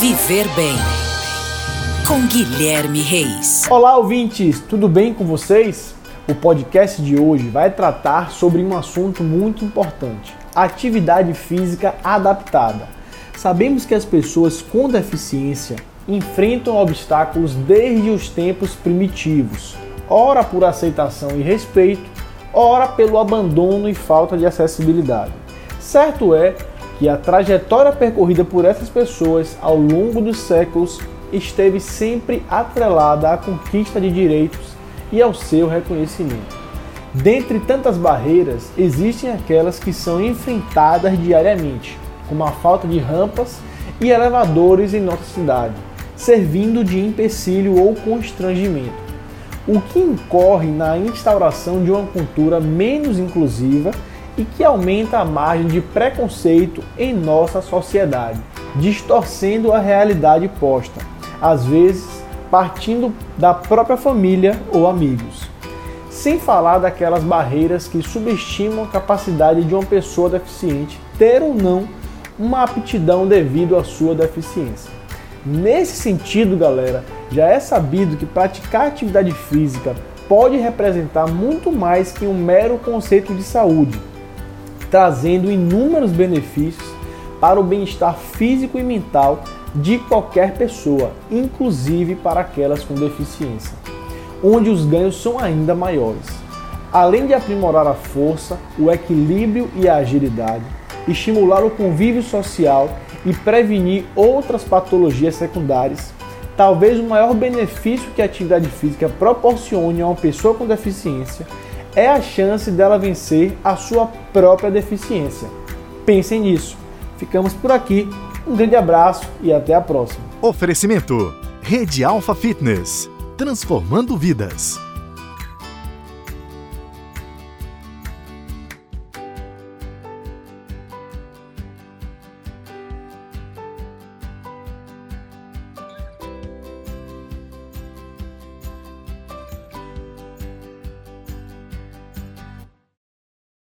Viver Bem com Guilherme Reis. Olá, ouvintes, tudo bem com vocês? O podcast de hoje vai tratar sobre um assunto muito importante: atividade física adaptada. Sabemos que as pessoas com deficiência enfrentam obstáculos desde os tempos primitivos, ora por aceitação e respeito, ora pelo abandono e falta de acessibilidade. Certo é que a trajetória percorrida por essas pessoas ao longo dos séculos esteve sempre atrelada à conquista de direitos e ao seu reconhecimento. Dentre tantas barreiras, existem aquelas que são enfrentadas diariamente, como a falta de rampas e elevadores em nossa cidade, servindo de empecilho ou constrangimento, o que incorre na instauração de uma cultura menos inclusiva e que aumenta a margem de preconceito em nossa sociedade, distorcendo a realidade posta, às vezes partindo da própria família ou amigos. Sem falar daquelas barreiras que subestimam a capacidade de uma pessoa deficiente ter ou não uma aptidão devido à sua deficiência. Nesse sentido, galera, já é sabido que praticar atividade física pode representar muito mais que um mero conceito de saúde trazendo inúmeros benefícios para o bem-estar físico e mental de qualquer pessoa, inclusive para aquelas com deficiência, onde os ganhos são ainda maiores. Além de aprimorar a força, o equilíbrio e a agilidade, estimular o convívio social e prevenir outras patologias secundárias, talvez o maior benefício que a atividade física proporcione a uma pessoa com deficiência é a chance dela vencer a sua própria deficiência. Pensem nisso. Ficamos por aqui. Um grande abraço e até a próxima. Oferecimento: Rede Alfa Fitness transformando vidas.